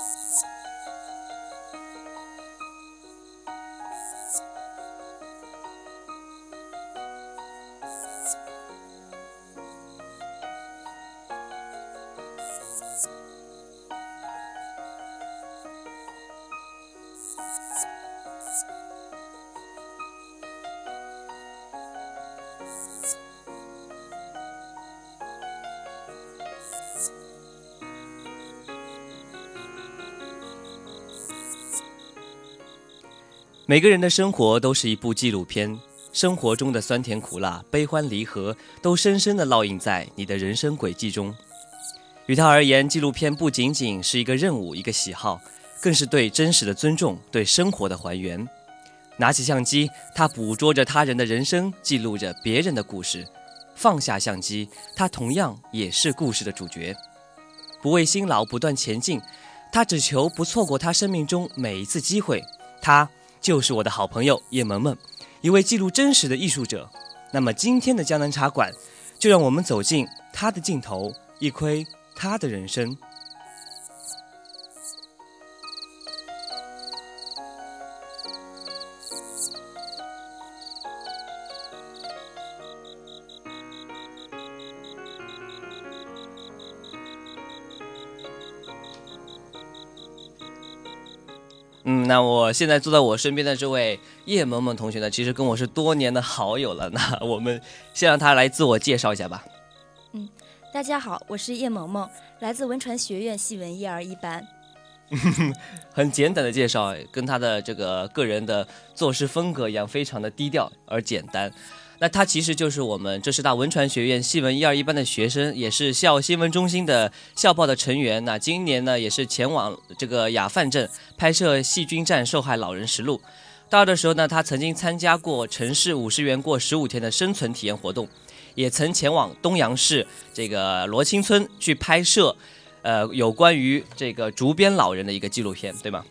Sim. 每个人的生活都是一部纪录片，生活中的酸甜苦辣、悲欢离合，都深深地烙印在你的人生轨迹中。于他而言，纪录片不仅仅是一个任务、一个喜好，更是对真实的尊重、对生活的还原。拿起相机，他捕捉着他人的人生，记录着别人的故事；放下相机，他同样也是故事的主角。不畏辛劳，不断前进，他只求不错过他生命中每一次机会。他。就是我的好朋友叶萌萌，一位记录真实的艺术者。那么今天的江南茶馆，就让我们走进他的镜头，一窥他的人生。那我现在坐在我身边的这位叶萌萌同学呢，其实跟我是多年的好友了。那我们先让他来自我介绍一下吧。嗯，大家好，我是叶萌萌，来自文传学院戏文一二一班。很简短的介绍，跟他的这个个人的做事风格一样，非常的低调而简单。那他其实就是我们浙师大文传学院戏文一二一班的学生，也是校新闻中心的校报的成员。那今年呢，也是前往这个雅范镇拍摄《细菌战受害老人实录》。大二的时候呢，他曾经参加过城市五十元过十五天的生存体验活动，也曾前往东阳市这个罗青村去拍摄，呃，有关于这个竹编老人的一个纪录片，对吗？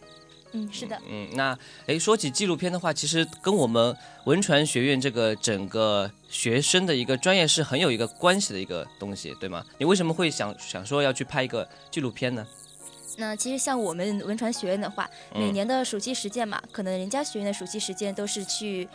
嗯，是的。嗯，那诶，说起纪录片的话，其实跟我们文传学院这个整个学生的一个专业是很有一个关系的一个东西，对吗？你为什么会想想说要去拍一个纪录片呢？那其实像我们文传学院的话，每年的暑期实践嘛，可能人家学院的暑期实践都是去。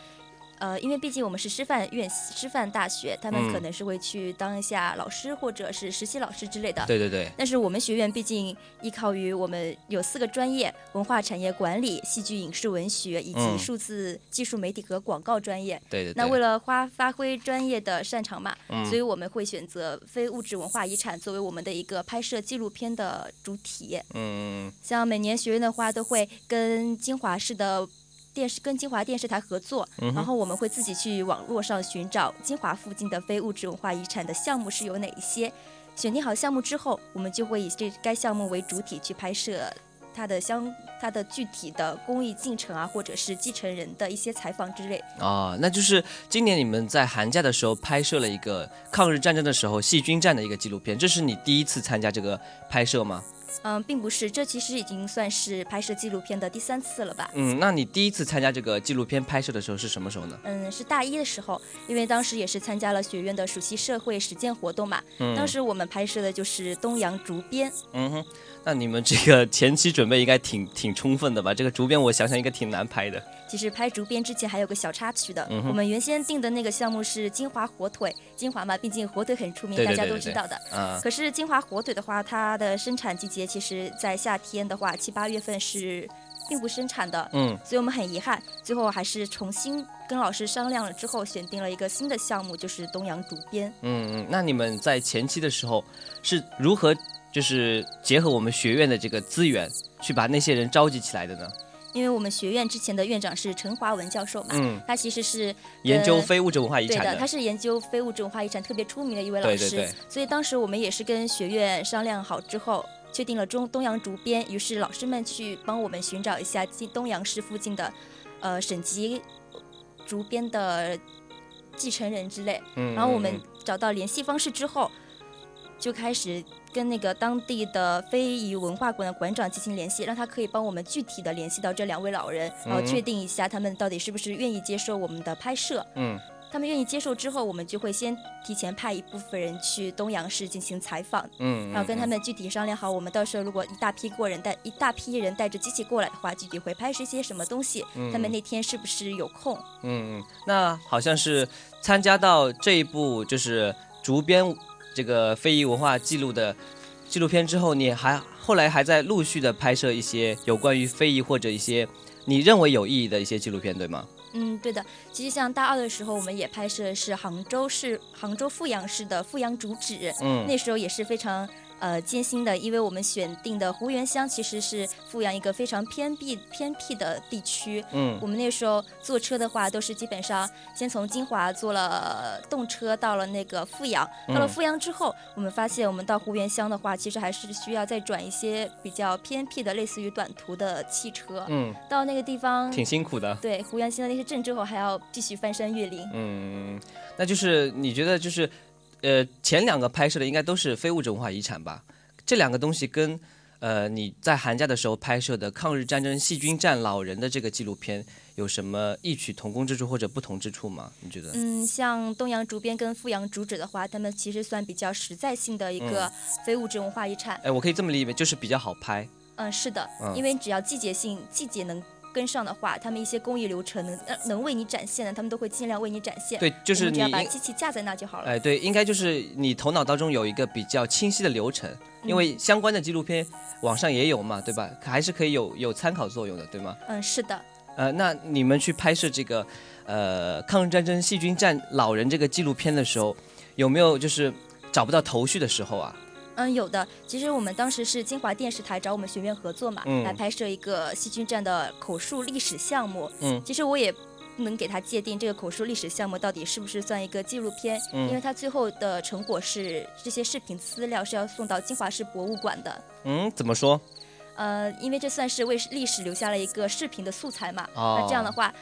呃，因为毕竟我们是师范院、师范大学，他们可能是会去当一下老师或者是实习老师之类的。对对对。但是我们学院毕竟依靠于我们有四个专业：文化产业管理、戏剧影视文学以及数字技术媒体和广告专业。对对。那为了发发挥专业的擅长嘛，所以我们会选择非物质文化遗产作为我们的一个拍摄纪录片的主体。嗯。像每年学院的话，都会跟金华市的。电视跟金华电视台合作，然后我们会自己去网络上寻找金华附近的非物质文化遗产的项目是有哪一些。选定好项目之后，我们就会以这该项目为主体去拍摄它的相它的具体的工艺进程啊，或者是继承人的一些采访之类。啊，那就是今年你们在寒假的时候拍摄了一个抗日战争的时候细菌战的一个纪录片，这是你第一次参加这个拍摄吗？嗯，并不是，这其实已经算是拍摄纪录片的第三次了吧？嗯，那你第一次参加这个纪录片拍摄的时候是什么时候呢？嗯，是大一的时候，因为当时也是参加了学院的暑期社会实践活动嘛。嗯。当时我们拍摄的就是东阳竹编。嗯哼，那你们这个前期准备应该挺挺充分的吧？这个竹编我想想应该挺难拍的。其实拍竹编之前还有个小插曲的，我们原先定的那个项目是金华火腿，金华嘛，毕竟火腿很出名，大家都知道的。啊。可是金华火腿的话，它的生产季节。其实在夏天的话，七八月份是并不生产的，嗯，所以我们很遗憾，最后还是重新跟老师商量了之后，选定了一个新的项目，就是东阳竹编。嗯嗯，那你们在前期的时候是如何就是结合我们学院的这个资源，去把那些人召集起来的呢？因为我们学院之前的院长是陈华文教授嘛，嗯，他其实是研究非物质文化遗产对的，他是研究非物质文化遗产特别出名的一位老师，对对对所以当时我们也是跟学院商量好之后，确定了中东阳竹编，于是老师们去帮我们寻找一下近东阳市附近的，呃省级竹编的继承人之类，嗯，然后我们嗯找到联系方式之后，就开始跟那个当地的非遗文化馆的馆长进行联系，让他可以帮我们具体的联系到这两位老人，然后嗯确定一下他们到底是不是愿意接受我们的拍摄。嗯他们愿意接受之后，我们就会先提前派一部分人去东阳市进行采访，嗯，然后跟他嗯们具体商量好，我们到时候如果一大批过人带一大批人带着机器过来的话，具体会拍摄一些什么东西，他们那天是不是有空？嗯，嗯，那好像是参加到这一部就是竹编这个非遗文化记录的纪录片之后，你还后来还在陆续的拍摄一些有关于非遗或者一些你认为有意义的一些纪录片，对吗？嗯，对的。其实像大二的时候，我们也拍摄的是杭州市杭州富阳市的富阳竹纸，嗯那时候也是非常呃艰辛的，因为我们选定的湖源乡其实是富阳一个非常偏僻偏僻的地区。嗯我们那时候坐车的话，都是基本上先从金华坐了动车到了那个富阳，到了嗯富阳之后，我们发现我们到湖源乡的话，其实还是需要再转一些比较偏僻的，类似于短途的汽车。嗯，到那个地方，挺辛苦的。对湖源乡的那些镇之后，还要继续翻山越岭。嗯，那就是你觉得就是，呃，前两个拍摄的应该都是非物质文化遗产吧？这两个东西跟呃你在寒假的时候拍摄的抗日战争细菌战老人的这个纪录片有什么异曲同工之处或者不同之处吗？你觉得？嗯，像东阳竹编跟富阳竹纸的话，他们其实算比较实在性的一个非物质文化遗产。哎，我可以这么理解，就是比较好拍。嗯，是的，嗯因为只要季节性季节能跟上的话，他们一些工艺流程能呃能为你展现的，他们都会尽量为你展现。对，就是你要把机器架在那就好了。哎，对，应该就是你头脑当中有一个比较清晰的流程，因为相关的纪录片网上也有嘛，对吧？还是可以有有参考作用的，对吗？嗯，是的。呃，那你们去拍摄这个呃抗日战争细菌战老人这个纪录片的时候，有没有就是找不到头绪的时候啊？嗯，有的。其实我们当时是金华电视台找我们学院合作嘛，嗯来拍摄一个细菌战的口述历史项目。嗯其实我也不能给他界定这个口述历史项目到底是不是算一个纪录片，嗯因为它最后的成果是这些视频资料是要送到金华市博物馆的。嗯，怎么说？呃，因为这算是为历史留下了一个视频的素材嘛。哦那这样的话，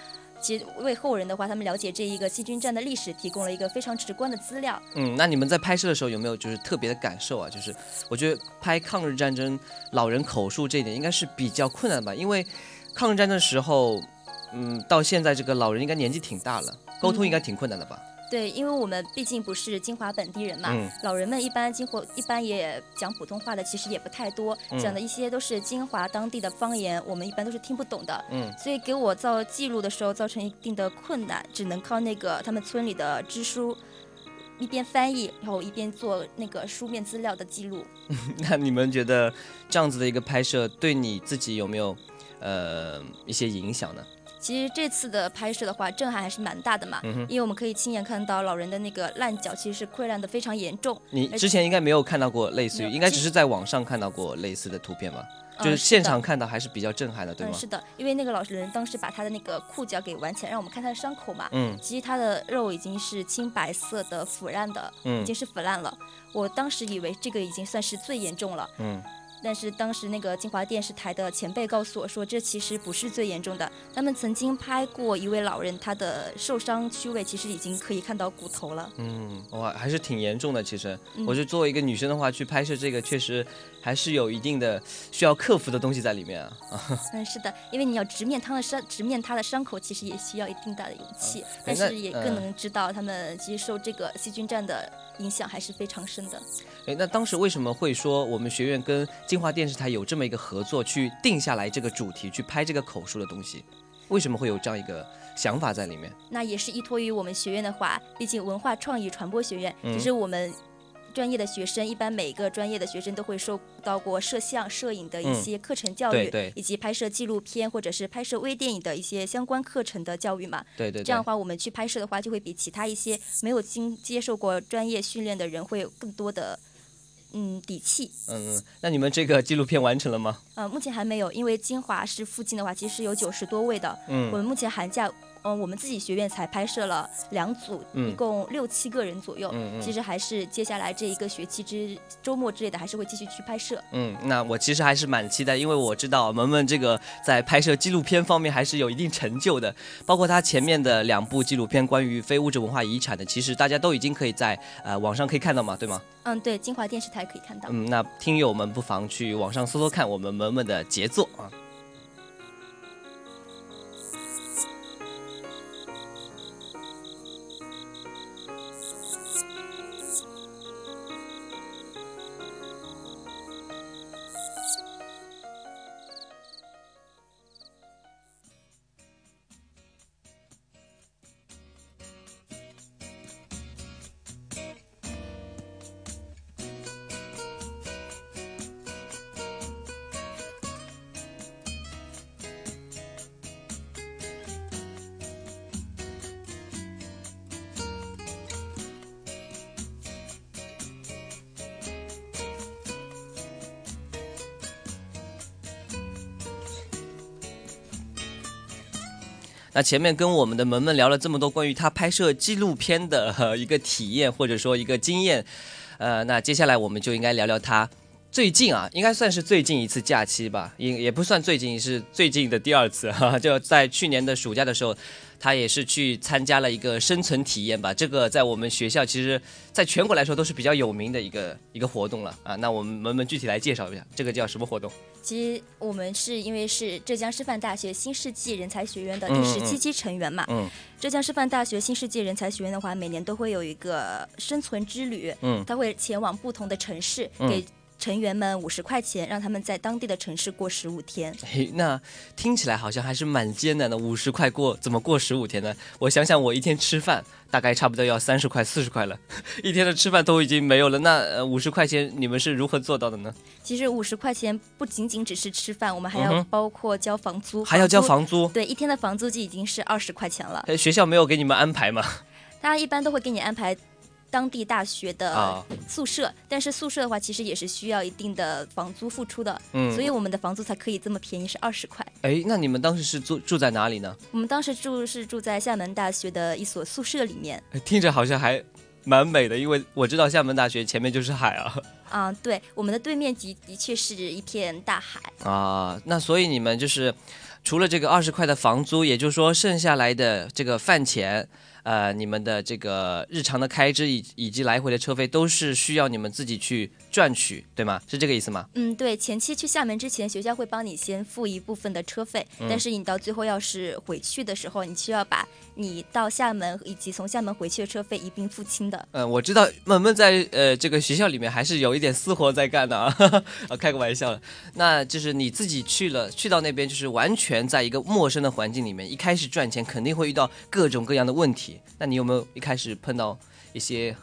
其实为后人的话，他们了解这一个细菌战的历史提供了一个非常直观的资料。嗯，那你们在拍摄的时候有没有就是特别的感受啊？就是我觉得拍抗日战争老人口述这一点应该是比较困难吧，因为抗日战争的时候，嗯，到现在这个老人应该年纪挺大了，沟通应该挺困难的吧？对，因为我们毕竟不是金华本地人嘛，嗯老人们一般金华一般也讲普通话的，其实也不太多，嗯讲的一些都是金华当地的方言，我们一般都是听不懂的。嗯所以给我造记录的时候造成一定的困难，只能靠那个他们村里的支书一边翻译，然后一边做那个书面资料的记录。那你们觉得这样子的一个拍摄对你自己有没有呃一些影响呢？其实这次的拍摄的话，震撼还是蛮大的嘛，嗯因为我们可以亲眼看到老人的那个烂脚其实是溃烂的非常严重，你之前应该没有看到过类似于，应该只是在网上看到过类似的图片吧？呃就是现场看到还是比较震撼的，对吗嗯，？是的，因为那个老人当时把他的那个裤脚给挽起来，让我们看他的伤口嘛。嗯其实他的肉已经是青白色的腐烂的，已嗯经是腐烂了。我当时以为这个已经算是最严重了，嗯但是当时那个金华电视台的前辈告诉我说，这其实不是最严重的。他们曾经拍过一位老人，他的受伤区位其实已经可以看到骨头了。嗯，哇，还是挺严重的。其实，嗯我觉得作为一个女生的话，去拍摄这个确实还是有一定的需要克服的东西在里面啊。嗯，是的，因为你要直面他的伤，直面他的伤口，其实也需要一定大的勇气，但是也更嗯能知道他们其实受这个细菌战的影响还是非常深的。哎，那当时为什么会说我们学院跟金华电视台有这么一个合作，去定下来这个主题，去拍这个口述的东西？为什么会有这样一个想法在里面？那也是依托于我们学院的话，毕竟文化创意传播学院，嗯其实我们专业的学生，一般每一个专业的学生都会受到过摄像、摄影的一些课程教育，对对以及拍摄纪录片或者是拍摄微电影的一些相关课程的教育嘛。对对对，这样的话，我们去拍摄的话，就会比其他一些没有经接受过专业训练的人会有更多的嗯底气。嗯嗯，那你们这个纪录片完成了吗？呃，目前还没有，因为金华市附近的话，其实有九十多位的。嗯我们目前寒假，嗯、我们自己学院才拍摄了两组，嗯一共六七个人左右。嗯嗯其实还是接下来这一个学期之周末之类的，还是会继续去拍摄。嗯，那我其实还是蛮期待，因为我知道萌萌这个在拍摄纪录片方面还是有一定成就的，包括他前面的两部纪录片关于非物质文化遗产的，其实大家都已经可以在呃网上可以看到嘛，对吗？嗯，对，金华电视台可以看到。嗯，那听友们不妨去网上搜搜看我们萌萌的杰作啊。前面跟我们的萌萌聊了这么多关于他拍摄纪录片的、一个体验或者说一个经验，呃，那接下来我们就应该聊聊他最近啊，应该算是最近一次假期吧，也也不算最近，是最近的第二次哈，就在去年的暑假的时候，他也是去参加了一个生存体验吧。这个在我们学校其实在全国来说都是比较有名的一个一个活动了啊。那我们萌萌具体来介绍一下，这个叫什么活动？其实我们是因为是浙江师范大学新世纪人才学院的嗯第十七期成员嘛。嗯浙江师范大学新世纪人才学院的话，每年都会有一个生存之旅，嗯他会前往不同的城市，嗯给成员们五十块钱，让他们在当地的城市过十五天。嘿，那听起来好像还是蛮艰难的。五十块过怎么过十五天呢？我想想，我一天吃饭大概差不多要三十块、四十块了，一天的吃饭都已经没有了。那呃五十块钱你们是如何做到的呢？其实五十块钱不仅仅只是吃饭，我们还要包括交房租，还要交。房租？对，一天的房租就已经是二十块钱了。呃学校没有给你们安排吗？大家一般都会给你安排当地大学的啊宿舍，但是宿舍的话，其实也是需要一定的房租付出的，嗯所以我们的房租才可以这么便宜，是二十块。哎，那你们当时是住住在哪里呢？我们当时住是住在厦门大学的一所宿舍里面。哎听着好像还蛮美的，因为我知道厦门大学前面就是海啊。啊、对，我们的对面的的确是一片大海。啊，那所以你们就是除了这个二十块的房租，也就是说剩下来的这个饭钱，呃，你们的这个日常的开支以以及来回的车费，都是需要你们自己去赚取，对吗？是这个意思吗？嗯，对，前期去厦门之前，学校会帮你先付一部分的车费，嗯但是你到最后要是回去的时候，你需要把你到厦门以及从厦门回去的车费一并付清的。嗯，我知道萌萌在呃这个学校里面还是有一点私活在干的啊，啊开个玩笑了。那就是你自己去了，去到那边就是完全在一个陌生的环境里面，一开始赚钱肯定会遇到各种各样的问题。那你有没有一开始碰到一些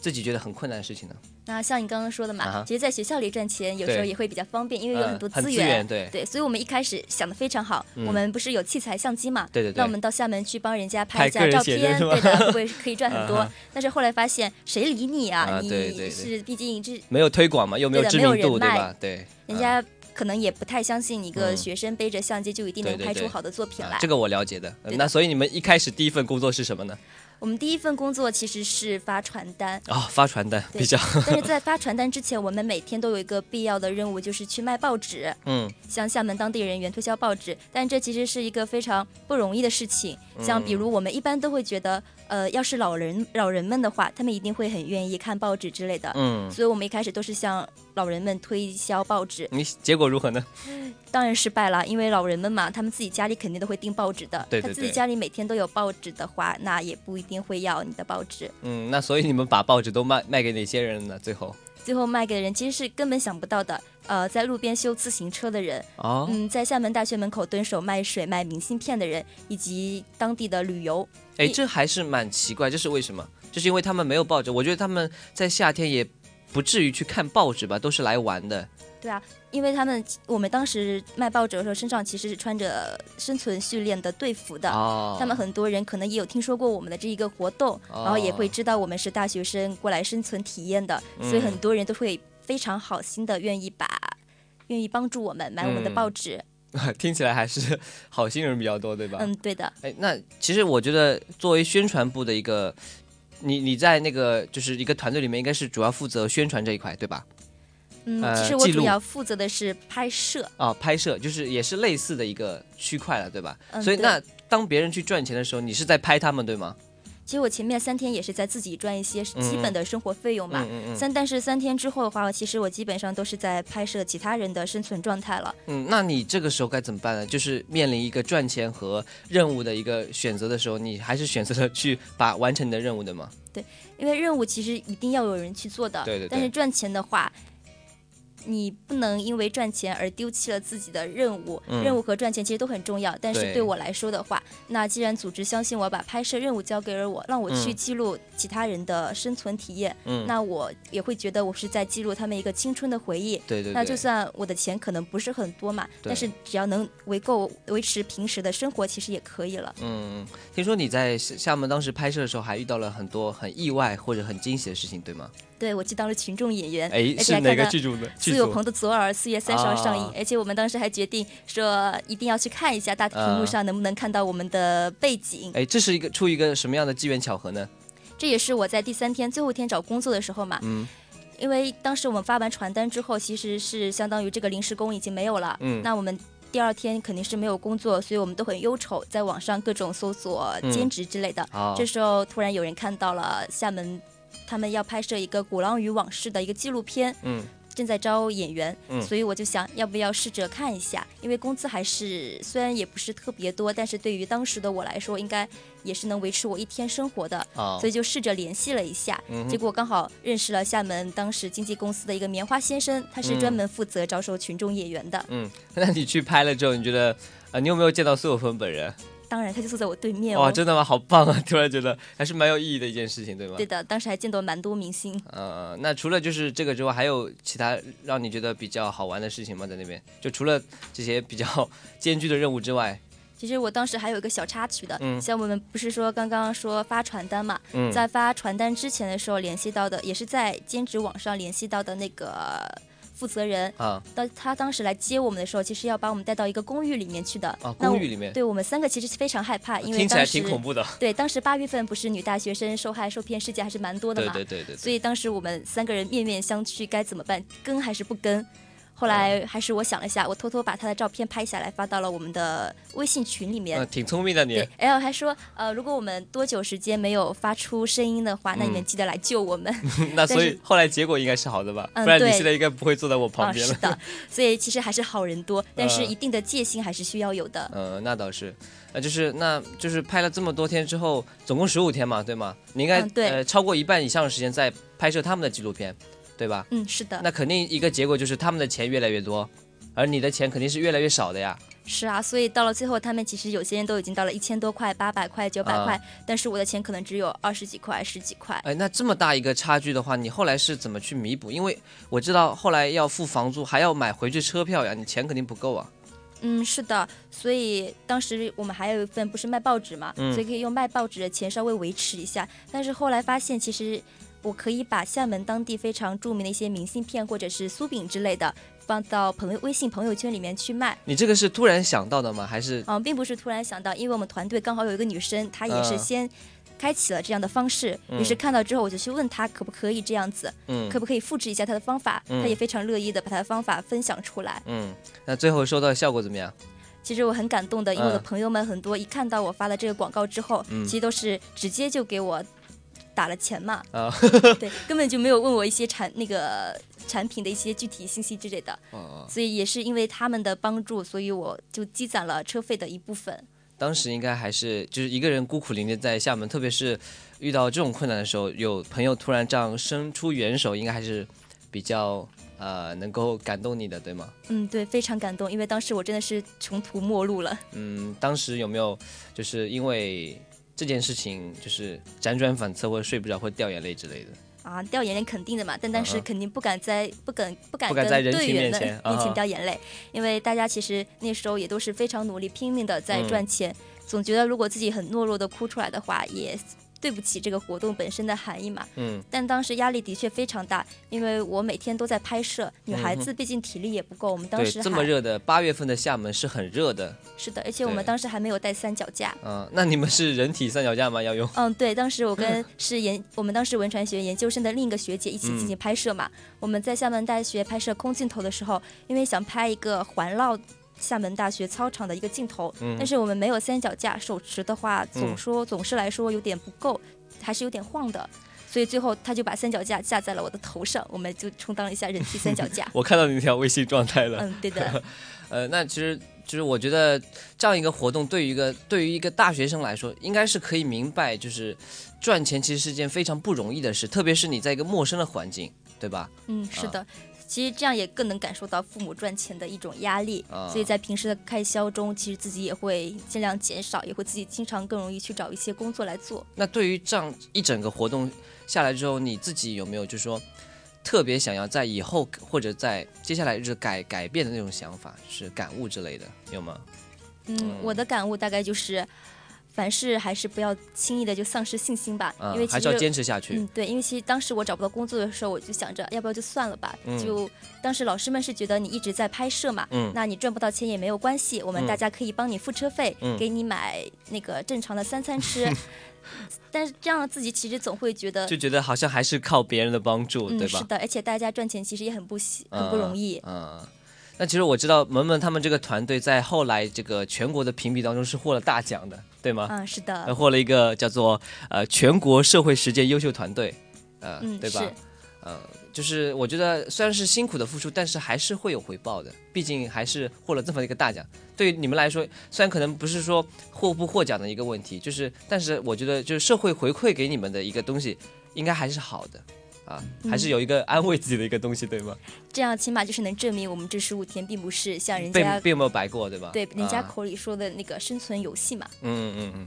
自己觉得很困难的事情呢？那像你刚刚说的嘛，啊其实，在学校里赚钱有时候也会比较方便，因为有嗯很多资源。源对对，所以我们一开始想的非常好。嗯我们不是有器材相机嘛？对对对那我们到厦门去帮人家拍拍一下照片，对的，会可以赚很多。啊但是后来发现，谁理你啊？啊你是毕竟这没有推广嘛，又没有对没有知名度，人脉对吧？对，啊人家可能也不太相信一个嗯学生背着相机就一定能拍出好的作品来。啊这个我了解的那所以你们一开始第一份工作是什么呢？我们第一份工作其实是发传单，啊、发传单比较，但是在 发传单之前，我们每天都有一个必要的任务，就是去卖报纸。嗯向厦门当地人员推销报纸，但这其实是一个非常不容易的事情。像比如我们一般都会觉得，呃，要是老人老人们的话，他们一定会很愿意看报纸之类的。嗯，所以我们一开始都是向老人们推销报纸，你结果如何呢？当然失败了，因为老人们嘛，他们自己家里肯定都会订报纸的。对对他自己家里每天都有报纸的话，那也不一定会要你的报纸。嗯，那所以你们把报纸都卖卖给哪些人呢？最后最后卖给的人其实是根本想不到的。呃，在路边修自行车的人，哦，嗯，在厦门大学门口蹲守卖水、卖明信片的人，以及当地的旅游。哎，这还是蛮奇怪，这是为什么？就是因为他们没有报纸，我觉得他们在夏天也不至于去看报纸吧，都是来玩的。对啊，因为他们我们当时卖报纸的时候，身上其实是穿着生存训练的队服的。哦，他们很多人可能也有听说过我们的这一个活动，然后也会知道我们是大学生过来生存体验的，所以很多人都会非常好心的愿意把愿意帮助我们买我们的报纸。听起来还是好心人比较多，对吧？嗯，对的。哎，那其实我觉得作为宣传部的一个，你你在那个就是一个团队里面，应该是主要负责宣传这一块，对吧？嗯，其实我主要负责的是拍摄啊，拍摄就是也是类似的一个区块了，对吧？所以那当别人去赚钱的时候，你是在拍他们，对吗？其实我前面三天也是在自己赚一些基本的生活费用嘛，三但是三天之后的话，其实我基本上都是在拍摄其他人的生存状态了。嗯，那你这个时候该怎么办呢？就是面临一个赚钱和任务的一个选择的时候，你还是选择了去把完成你的任务的吗？对，因为任务其实一定要有人去做的。对对。但是赚钱的话。你不能因为赚钱而丢弃了自己的任务，任务和赚钱其实都很重要。但是对我来说的话，那既然组织相信我，把拍摄任务交给了我，让我去记录其他人的生存体验，那我也会觉得我是在记录他们一个青春的回忆。对对。那就算我的钱可能不是很多嘛，但是只要能维够维持平时的生活，其实也可以了。嗯，听说你在厦门当时拍摄的时候，还遇到了很多很意外或者很惊喜的事情，对吗？对，我去当了群众演员，哎，是哪个剧组的？苏有朋的《左耳》四月三十号上映，而且我们当时还决定说一定要去看一下大屏幕上能不能看到我们的背景。哎，这是一个出于一个什么样的机缘巧合呢？这也是我在第三天最后一天找工作的时候嘛，嗯，因为当时我们发完传单之后，其实是相当于这个临时工已经没有了，嗯，那我们第二天肯定是没有工作，所以我们都很忧愁，在网上各种搜索兼职之类的。这时候突然有人看到了厦门。他们要拍摄一个《鼓浪屿往事》的一个纪录片，嗯，正在招演员，嗯，所以我就想要不要试着看一下，因为工资还是虽然也不是特别多，但是对于当时的我来说，应该也是能维持我一天生活的，所以就试着联系了一下，结果刚好认识了厦门当时经纪公司的一个棉花先生，他是专门负责招收群众演员的，嗯，那你去拍了之后，你觉得啊，你有没有见到苏有朋本人？当然，他就坐在我对面。哇，真的吗？好棒啊！突然觉得还是蛮有意义的一件事情，对吗？对的，当时还见到蛮多明星。呃，那除了就是这个之外，还有其他让你觉得比较好玩的事情吗？在那边，就除了这些比较 艰巨的任务之外，其实我当时还有一个小插曲的，嗯像我们不是说刚刚说发传单嘛，在发传单之前的时候联系到的，也是在兼职网上联系到的那个。负责人啊，到他当时来接我们的时候，其实要把我们带到一个公寓里面去的。啊，公寓里面。对我们三个其实是非常害怕，因为听起来挺恐怖的。对，当时八月份不是女大学生受害受骗事件还是蛮多的嘛。对对对对。所以当时我们三个人面面相觑，该怎么办？跟还是不跟？后来还是我想了一下，我偷偷把他的照片拍下来发到了我们的微信群里面。挺聪明的你。然后还说，呃，如果我们多久时间没有发出声音的话，那你们记得来救我们。那所以后来结果应该是好的吧？不然你现在应该不会坐在我旁边了。是的，所以其实还是好人多，但是一定的戒心还是需要有的。呃，那倒是，呃，就是那就是拍了这么多天之后，总共十五天嘛，对吗？你应该呃超过一半以上的时间在拍摄他们的纪录片。对吧？嗯，是的。那肯定一个结果就是他们的钱越来越多，而你的钱肯定是越来越少的呀。是啊，所以到了最后，他们其实有些人都已经到了一千多块、八百块、九百块，但是我的钱可能只有二十几块、十几块。哎，那这么大一个差距的话，你后来是怎么去弥补？因为我知道后来要付房租，还要买回去车票呀，你钱肯定不够啊。嗯，是的，所以当时我们还有一份不是卖报纸嘛，所以可以用卖报纸的钱稍微维持一下。但是后来发现，其实。我可以把厦门当地非常著名的一些明信片或者是酥饼之类的放到朋友微信朋友圈里面去卖。你这个是突然想到的吗？还是？嗯，并不是突然想到，因为我们团队刚好有一个女生，她也是先开启了这样的方式，于是看到之后我就去问她可不可以这样子，嗯，可不可以复制一下她的方法？她也非常乐意的把她的方法分享出来。嗯，那最后收到效果怎么样？其实我很感动的，因为我的朋友们很多一看到我发了这个广告之后，其实都是直接就给我。打了钱嘛？啊，对，根本就没有问我一些产那个产品的一些具体信息之类的。所以也是因为他们的帮助，所以我就积攒了车费的一部分。当时应该还是就是一个人孤苦伶仃在厦门，特别是遇到这种困难的时候，有朋友突然这样伸出援手，应该还是比较呃能够感动你的，对吗？嗯，对，非常感动，因为当时我真的是穷途末路了。嗯，当时有没有就是因为？这件事情就是辗转反侧，或者睡不着，或掉眼泪之类的。啊，掉眼泪肯定的嘛，但但是肯定不敢在不敢不敢不敢在队员面前面前啊掉眼泪，因为大家其实那时候也都是非常努力拼命的在嗯。赚钱，总觉得如果自己很懦弱的哭出来的话，也对不起这个活动本身的含义嘛。嗯但当时压力的确非常大，因为我每天都在拍摄，女孩嗯子毕竟体力也不够，我们当，时这么热的八月份的厦门是很热的，是的，而且我们当时还没有带三脚架。嗯、那你们是人体三脚架吗？要用？嗯，对，当时我跟是研，我们当时文传学院研究生的另一个学姐一起进行拍摄嘛。我们在厦门大学拍摄空镜头的时候，因为想拍一个环绕厦门大学操场的一个镜头，嗯但是我们没有三脚架，手持的话总嗯说、总是来说有点不够，还是有点晃的。所以最后他就把三脚架架在了我的头上，我们就充当了一下人体三脚架。我看到你那条微信状态了。嗯，对的，呃，那其实就是我觉得这样一个活动，对于一个对于一个大学生来说，应该是可以明白，就是赚钱其实是件非常不容易的事，特别是你在一个陌生的环境，对吧？嗯，是啊的。其实这样也更能感受到父母赚钱的一种压力，啊所以在平时的开销中，其实自己也会尽量减少，也会自己经常更容易去找一些工作来做。那对于这样一整个活动下来之后，你自己有没有就是说特别想要在以后或者在接下来日子改改变的那种想法，是感悟之类的，有吗？嗯，我的感悟大概就是，凡事还是不要轻易的就丧失信心吧，啊因为，其还是要实。坚持下去。嗯，对，因为其实当时我找不到工作的时候，我就想着要不要就算了吧。嗯就当时老师们是觉得你一直在拍摄嘛，嗯那你赚不到钱也没有关系，我们嗯大家可以帮你付车费，嗯给你买那个正常的三餐吃。但是这样自己其实总会觉得就觉得好像还是靠别人的帮助，对嗯，吧是？的，而且大家赚钱其实也很不稀，很不容易。嗯。嗯那其实我知道萌萌他们这个团队在后来这个全国的评比当中是获了大奖的，对吗？嗯，是呃，的，获了一个叫做呃全国社会实践优秀团队，呃，嗯，对吧是？呃，就是我觉得虽然是辛苦的付出，但是还是会有回报的，毕竟还是获了这么一个大奖。对于你们来说，虽然可能不是说获不获奖的一个问题，就是但是我觉得就是社会回馈给你们的一个东西，应该还是好的。啊，还是有一个安慰自己的一个东西，对吗？这样起码就是能证明我们这十五天并不是像人家并没有白过，对吧？对人家啊口里说的那个生存游戏嘛。嗯嗯嗯。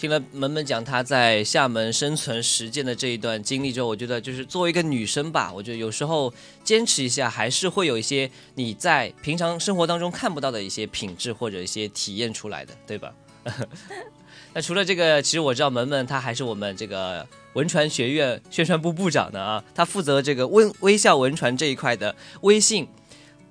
听了萌萌讲她在厦门生存实践的这一段经历之后，我觉得就是作为一个女生吧，我觉得有时候坚持一下，还是会有一些你在平常生活当中看不到的一些品质或者一些体验出来的，对吧？那除了这个，其实我知道萌萌她还是我们这个文传学院宣传部部长的啊，她负责这个微微笑文传这一块的微信。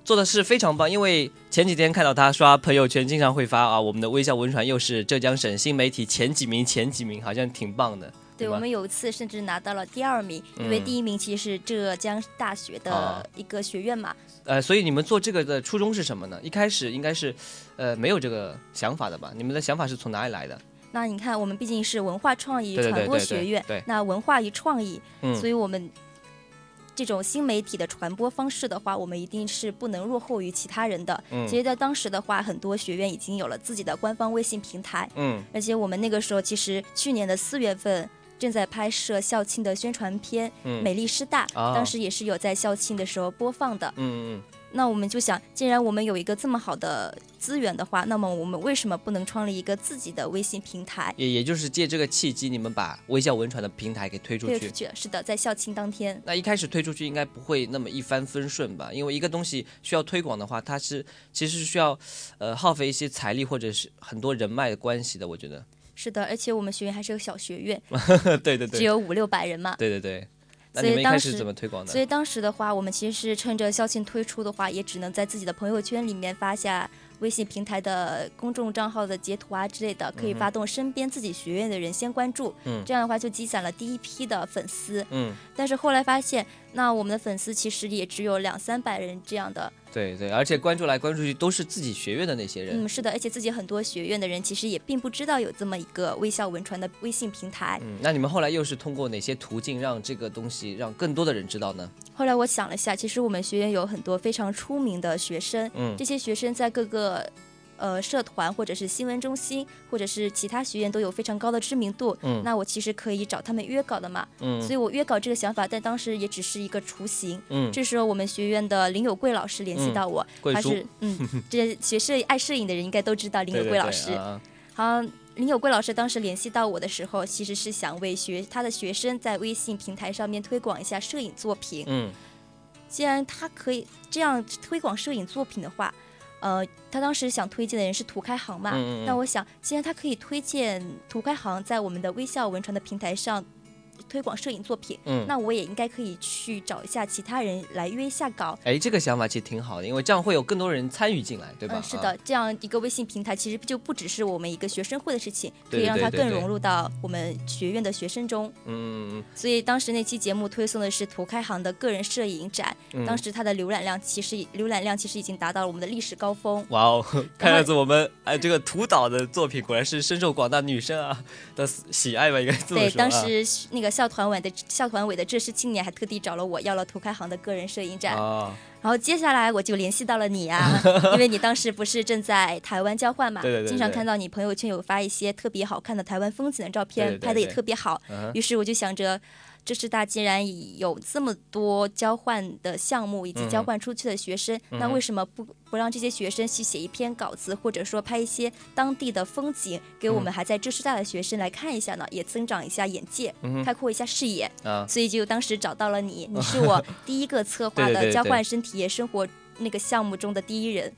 做的是非常棒，因为前几天看到他刷朋友圈，经常会发啊，我们的微笑文传又是浙江省新媒体前几名，前几名好像挺棒的。吧对我们有一次甚至拿到了第二名，因为嗯第一名其实是浙江大学啊的一个学院嘛。呃，所以你们做这个的初衷是什么呢？一开始应该是，呃，没有这个想法的吧？你们的想法是从哪里来的？那你看，我们毕竟是文化创意传播对对学院，对那文化与创意，嗯所以我们这种新媒体的传播方式的话，我们一定是不能落后于其他人的。嗯其实，在当时的话，很多学院已经有了自己的官方微信平台，嗯而且我们那个时候其实去年的四月份。正在拍摄校庆的宣传片《嗯美丽师大》哦当时也是有在校庆的时候播放的。嗯嗯那我们就想，既然我们有一个这么好的资源的话，那么我们为什么不能创立一个自己的微信平台？也也就是借这个契机，你们把微笑文传的平台给推出去。推出去，是的，在校庆当天。那一开始推出去应该不会那么一帆风顺吧？因为一个东西需要推广的话，它是其实是需要，呃，耗费一些财力或者是很多人脉的关系的。我觉得，是的，而且我们学院还是个小学院，对对对，只有五六百人嘛。对对对，那你们开始所以当时怎么推广的？所以当时的话，我们其实是趁着校庆推出的话，也只能在自己的朋友圈里面发下微信平台的公众账号的截图啊之类的，可以发动身边自己学院的人先关注，嗯这样的话就积攒了第一批的粉丝。嗯，但是后来发现，那我们的粉丝其实也只有两三百人这样的。对对，而且关注来关注去都是自己学院的那些人。嗯，是的，而且自己很多学院的人其实也并不知道有这么一个微笑文传的微信平台。嗯，那你们后来又是通过哪些途径让这个东西让更多的人知道呢？后来我想了一下，其实我们学院有很多非常出名的学生，嗯这些学生在各个呃社团或者是新闻中心或者是其他学院都有非常高的知名度。嗯那我其实可以找他们约稿的嘛。嗯所以我约稿这个想法，但当时也只是一个雏形。嗯，这时候我们学院的林有贵老师联系到我，他是嗯，这学摄爱摄影的人应该都知道林有对对对贵老师。啊好，林有贵老师当时联系到我的时候，其实是想为学他的学生在微信平台上面推广一下摄影作品。嗯既然他可以这样推广摄影作品的话，呃，他当时想推荐的人是涂开行嘛。嗯那我想，既然他可以推荐涂开行在我们的微笑文传的平台上推广摄影作品，嗯，那我也应该可以去找一下其他人来约一下稿。哎，这个想法其实挺好的，因为这样会有更多人参与进来，对吧？嗯，是啊的，这样一个微信平台其实就不只是我们一个学生会的事情，可以让它更融入到我们学院的学生中。嗯嗯所以当时那期节目推送的是涂开行的个人摄影展，嗯，当时它的浏览量其实浏览量其实已经达到了我们的历史高峰。哇哦，看样子我们哎这个 图导的作品果然是深受广大女生啊的喜爱吧，应该这么说、啊。对，当时那个校团委的校团委的浙师青年还特地找了我要了涂开行的个人摄影展，啊，然后接下来我就联系到了你啊，因为你当时不是正在台湾交换嘛，对对对对经常看到你朋友圈有发一些特别好看的台湾风景的照片，拍的也特别好，嗯于是我就想着。浙师大既然有这么多交换的项目以及交换出去的学生，那嗯为什么不不让这些学生去写一篇稿子，或者说拍一些当地的风景，给我嗯们还在浙师大的学生来看一下呢？也增长一下眼界，开阔一下视野。啊，所以就当时找到了你，你是我 第一个策划的交换生体验生活那个项目中的第一人。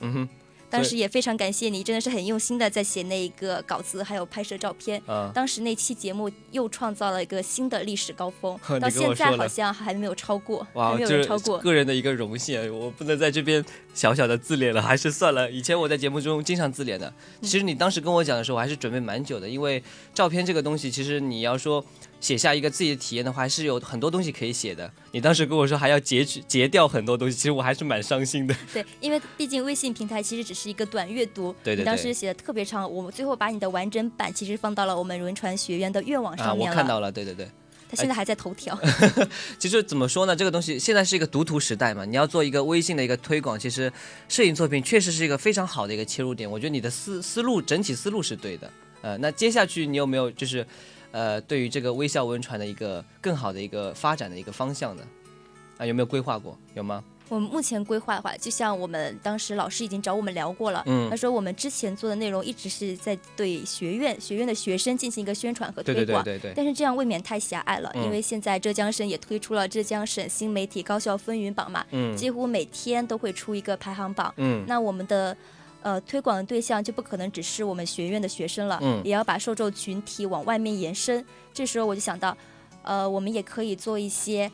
当时也非常感谢你，真的是很用心的在写那一个稿子，还有拍摄照片。啊，当时那期节目又创造了一个新的历史高峰，到现在好像还没有超过，哇，还没有人超过。个人的一个荣幸啊，我不能在这边小小的自恋了，还是算了。以前我在节目中经常自恋的。嗯其实你当时跟我讲的时候，我还是准备蛮久的，因为照片这个东西，其实你要说写下一个自己的体验的话，还是有很多东西可以写的。你当时跟我说还要截取截掉很多东西，其实我还是蛮伤心的。对，因为毕竟微信平台其实只是一个短阅读，对对对你当时写的特别长，我们最后把你的完整版其实放到了我们轮船学院的愿网啊，上面了。我看到了，对对对。他现在还在头条。其实怎么说呢，这个东西现在是一个读图时代嘛，你要做一个微信的一个推广，其实摄影作品确实是一个非常好的一个切入点。我觉得你的思思路整体思路是对的。呃，那接下去你有没有就是，呃，对于这个微笑文传的一个更好的一个发展的一个方向呢？啊，有没有规划过？有吗？我们目前规划的话，就像我们当时老师已经找我们聊过了，嗯他说我们之前做的内容一直是在对学院、学院的学生进行一个宣传和推广。对对对对。但是这样未免太狭隘了，嗯因为现在浙江省也推出了浙江省新媒体高校风云榜嘛，嗯几乎每天都会出一个排行榜。嗯那我们的呃推广的对象就不可能只是我们学院的学生了，嗯也要把受众群体往外面延伸。这时候我就想到，呃，我们也可以做一些。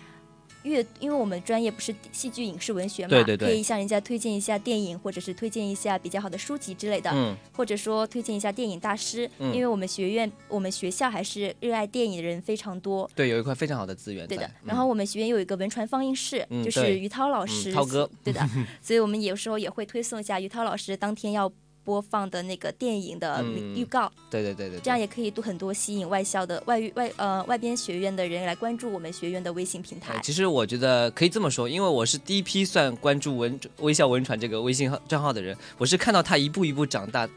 阅，因为我们专业不是戏剧影视文学嘛，对对对。可以向人家推荐一下电影，或者是推荐一下比较好的书籍之类的，嗯。或者说推荐一下电影大师，嗯。因为我们学院、我们学校还是热爱电影的人非常多。对，有一块非常好的资源。对的，嗯然后我们学院有一个文传放映室，嗯就是于涛老师，嗯涛哥，对的，所以我们有时候也会推送一下于涛老师当天要播放的那个电影的嗯。预告，对对对对对，这样也可以多很多吸引外校的外语外呃外边学院的人来关注我们学院的微信平台。哎，。其实我觉得可以这么说，因为我是第一批算关注文微笑文传这个微信号账号的人，我是看到他一步一步长大，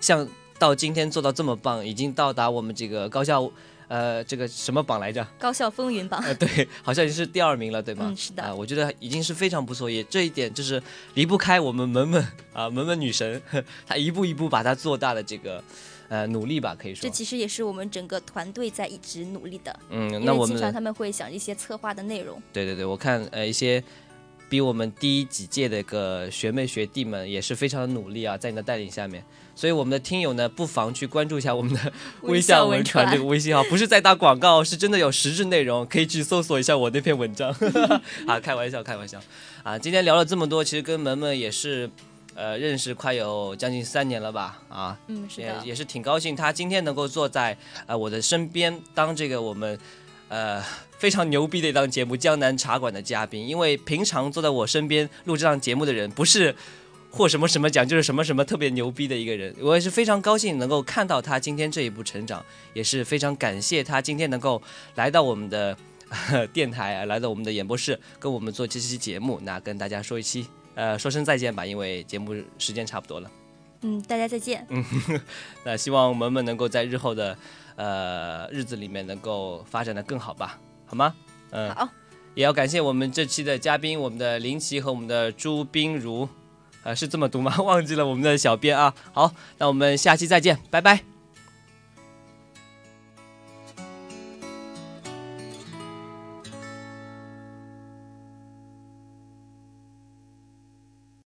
像到今天做到这么棒，已经到达我们这个高校，呃，这个什么榜来着？高校风云榜，呃，对，好像已经是第二名了，对吗？嗯是的啊、我觉得已经是非常不错，也这一点就是离不开我们萌萌啊，萌萌女神，她一步一步把它做大的这个呃努力吧，可以说这，其实也是我们整个团队在一直努力的，嗯，那我们为经常他们会想一些策划的内容。对对对，我看呃一些比我们低几届的个学妹学弟们也是非常的努力啊，在你的带领下面。所以我们的听友呢，不妨去关注一下我们的微笑文传这个微信号，不是在打广告，是真的有实质内容，可以去搜索一下我那篇文章。啊，开玩笑，开玩笑。啊，今天聊了这么多，其实跟萌萌也是，呃，认识快有将近三年了吧？啊，嗯，是也也是挺高兴，他今天能够坐在呃我的身边，当这个我们呃非常牛逼的一档节目《江南茶馆》的嘉宾。因为平常坐在我身边录这档节目的人，不是。获什么什么奖就是什么什么特别牛逼的一个人，我也是非常高兴能够看到他今天这一步成长，也是非常感谢他今天能够来到我们的 电台，来到我们的演播室，跟我们做这期节目。那跟大家说一期，呃，说声再见吧，因为节目时间差不多了。嗯，大家再见。嗯，那希望萌萌能够在日后的呃日子里面能够发展的更好吧，好吗？嗯，好。也要感谢我们这期的嘉宾，我们的林奇和我们的朱冰如。呃，是这么读吗？忘记了我们的小编啊。好，那我们下期再见，拜拜。